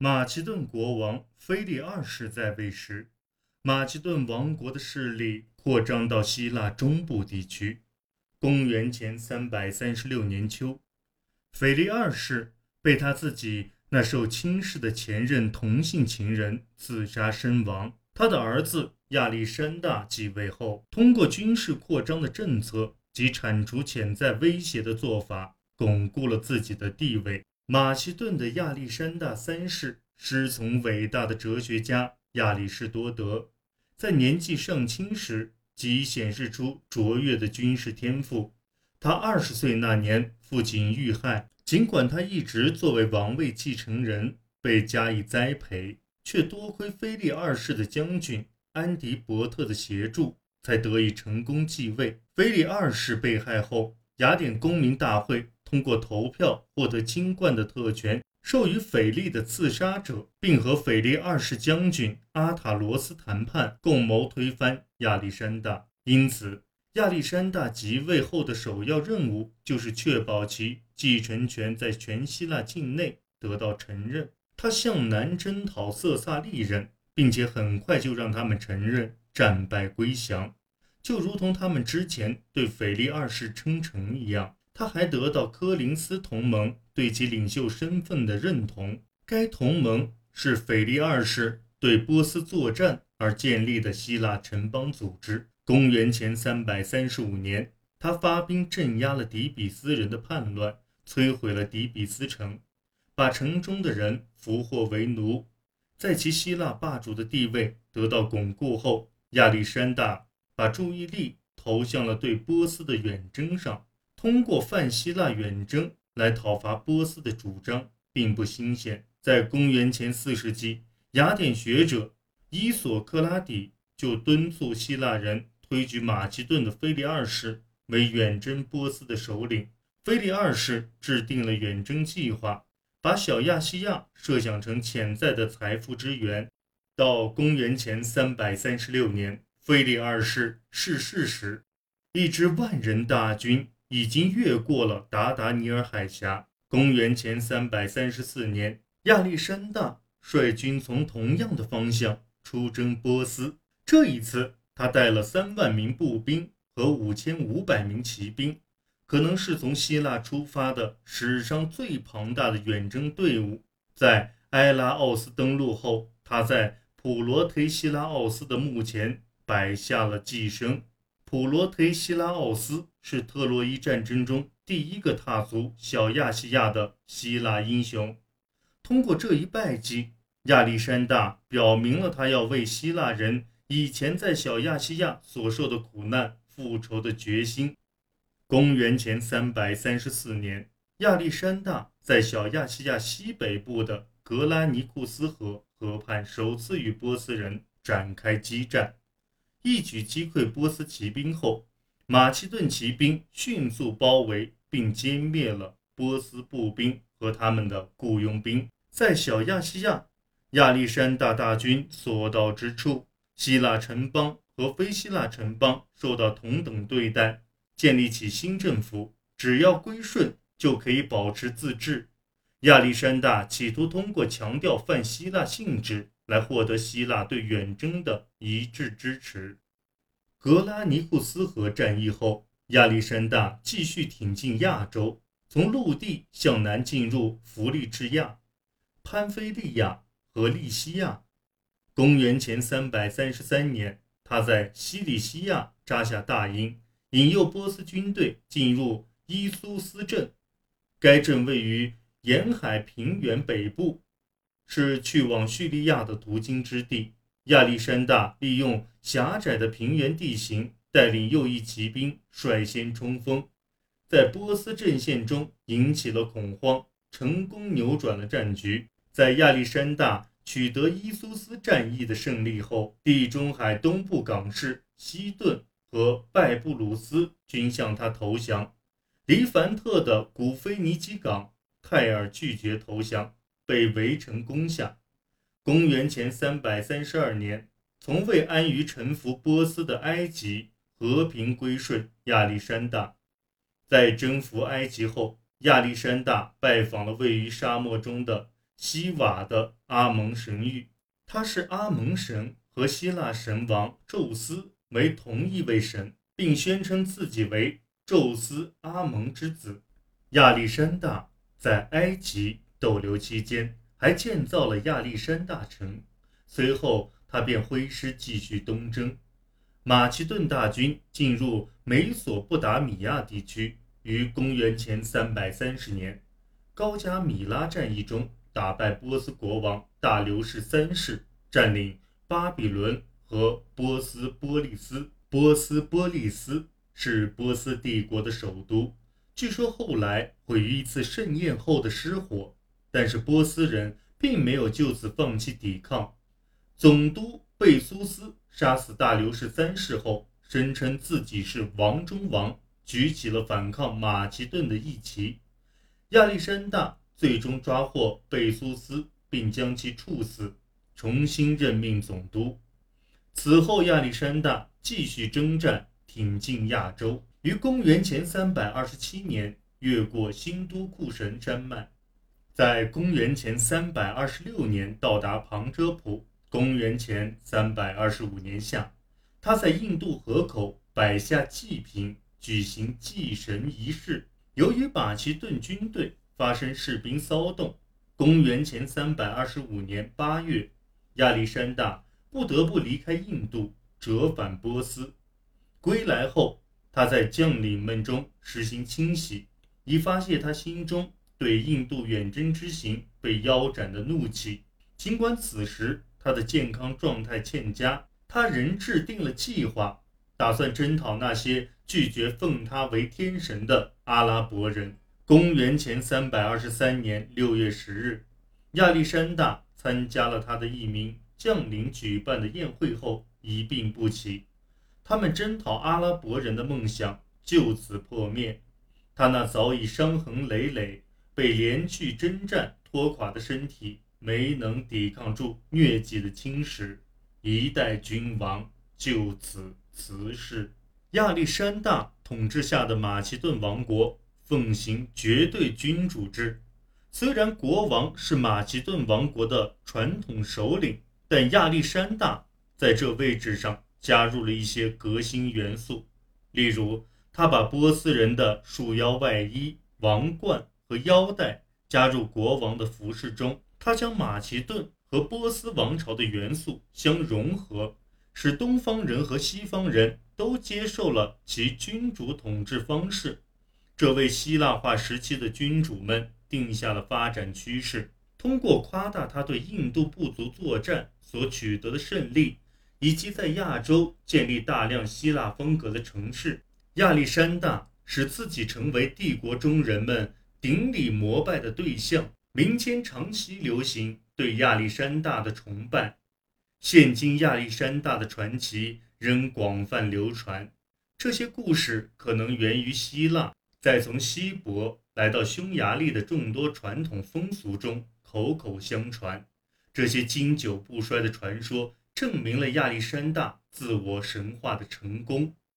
马其顿国王腓力二世在位时，马其顿王国的势力扩张到希腊中部地区。公元前三百三十六年秋，腓力二世被他自己那受轻视的前任同性情人自杀身亡。他的儿子亚历山大继位后，通过军事扩张的政策及铲除潜在威胁的做法，巩固了自己的地位。马其顿的亚历山大三世师从伟大的哲学家亚里士多德，在年纪尚轻时即显示出卓越的军事天赋。他二十岁那年，父亲遇害，尽管他一直作为王位继承人被加以栽培，却多亏腓力二世的将军安迪伯特的协助，才得以成功继位。腓力二世被害后，雅典公民大会。通过投票获得金冠的特权，授予腓力的刺杀者，并和腓力二世将军阿塔罗斯谈判，共谋推翻亚历山大。因此，亚历山大即位后的首要任务就是确保其继承权在全希腊境内得到承认。他向南征讨色萨利人，并且很快就让他们承认，战败归降，就如同他们之前对腓力二世称臣一样。他还得到科林斯同盟对其领袖身份的认同。该同盟是腓力二世对波斯作战而建立的希腊城邦组织。公元前三百三十五年，他发兵镇压了底比斯人的叛乱，摧毁了底比斯城，把城中的人俘获为奴。在其希腊霸主的地位得到巩固后，亚历山大把注意力投向了对波斯的远征上。通过泛希腊远征来讨伐波斯的主张并不新鲜。在公元前四世纪，雅典学者伊索克拉底就敦促希腊人推举马其顿的腓力二世为远征波斯的首领。腓力二世制定了远征计划，把小亚细亚设想成潜在的财富之源。到公元前三百三十六年，腓力二世逝世时，一支万人大军。已经越过了达达尼尔海峡。公元前三百三十四年，亚历山大率军从同样的方向出征波斯。这一次，他带了三万名步兵和五千五百名骑兵，可能是从希腊出发的史上最庞大的远征队伍。在埃拉奥斯登陆后，他在普罗忒希拉奥斯的墓前摆下了祭牲。普罗忒希拉奥斯是特洛伊战争中第一个踏足小亚细亚的希腊英雄。通过这一败绩，亚历山大表明了他要为希腊人以前在小亚细亚所受的苦难复仇的决心。公元前三百三十四年，亚历山大在小亚细亚西北部的格拉尼库斯河河畔首次与波斯人展开激战。一举击溃波斯骑兵后，马其顿骑兵迅速包围并歼灭了波斯步兵和他们的雇佣兵。在小亚细亚，亚历山大大军所到之处，希腊城邦和非希腊城邦受到同等对待，建立起新政府，只要归顺就可以保持自治。亚历山大企图通过强调泛希腊性质。来获得希腊对远征的一致支持。格拉尼库斯河战役后，亚历山大继续挺进亚洲，从陆地向南进入弗利治亚、潘菲利亚和利西亚。公元前三百三十三年，他在西里西亚扎下大营，引诱波斯军队进入伊苏斯镇。该镇位于沿海平原北部。是去往叙利亚的途经之地。亚历山大利用狭窄的平原地形，带领右翼骑兵率先冲锋，在波斯阵线中引起了恐慌，成功扭转了战局。在亚历山大取得伊苏斯战役的胜利后，地中海东部港市西顿和拜布鲁斯均向他投降。黎凡特的古菲尼基港，泰尔拒绝投降。被围城攻下。公元前三百三十二年，从未安于臣服波斯的埃及和平归顺亚历山大。在征服埃及后，亚历山大拜访了位于沙漠中的西瓦的阿蒙神域。他是阿蒙神和希腊神王宙斯为同一位神，并宣称自己为宙斯阿蒙之子。亚历山大在埃及逗留期间，还建造了亚历山大城。随后，他便挥师继续东征。马其顿大军进入美索不达米亚地区，于公元前330年高加米拉战役中打败波斯国王大流士三世。占领巴比伦和波斯波利斯。波斯波利斯是波斯帝国的首都，据说后来毁于一次盛宴后的失火。但是波斯人并没有就此放弃抵抗。总督贝苏斯杀死大流士三世后，声称自己是王中王，举起了反抗马其顿的义旗。亚历山大最终抓获贝苏斯，并将其处死。重新任命总督。此后，亚历山大继续征战，挺进亚洲，于公元前327年越过新都库神山脉，在公元前326年到达旁遮普。公元前325年夏，他在印度河口摆下祭品，举行祭神仪式。由于马其顿军队发生士兵骚动，公元前325年8月。亚历山大不得不离开印度，折返波斯。归来后，他在将领们中实行清洗，以发泄他心中对印度远征之行被腰斩的怒气。尽管此时他的健康状态欠佳，他仍制定了计划，打算征讨那些拒绝奉他为天神的阿拉伯人。公元前三百二十三年六月十日，亚历山大。参加了他的一名将领举办的宴会后，一病不起。他们征讨阿拉伯人的梦想就此破灭。他那早已伤痕累累、被连续征战拖垮的身体，没能抵抗住疟疾的侵蚀，一代君王就此辞世。亚历山大统治下的马其顿王国奉行绝对君主制。虽然国王是马其顿王国的传统首领，但亚历山大在这位置上加入了一些革新元素。例如，他把波斯人的束腰外衣、王冠和腰带加入国王的服饰中；他将马其顿和波斯王朝的元素相融合，使东方人和西方人都接受了其君主统治方式。这为希腊化时期的君主们。定下了发展趋势。通过夸大他对印度部族作战所取得的胜利，以及在亚洲建立大量希腊风格的城市，亚历山大使自己成为帝国中人们顶礼膜拜的对象。民间长期流行对亚历山大的崇拜。现今，亚历山大的传奇仍广泛流传。这些故事可能源于希腊，再从西伯。来到匈牙利的众多传统风俗中，口口相传，这些经久不衰的传说证明了亚历山大自我神话的成功。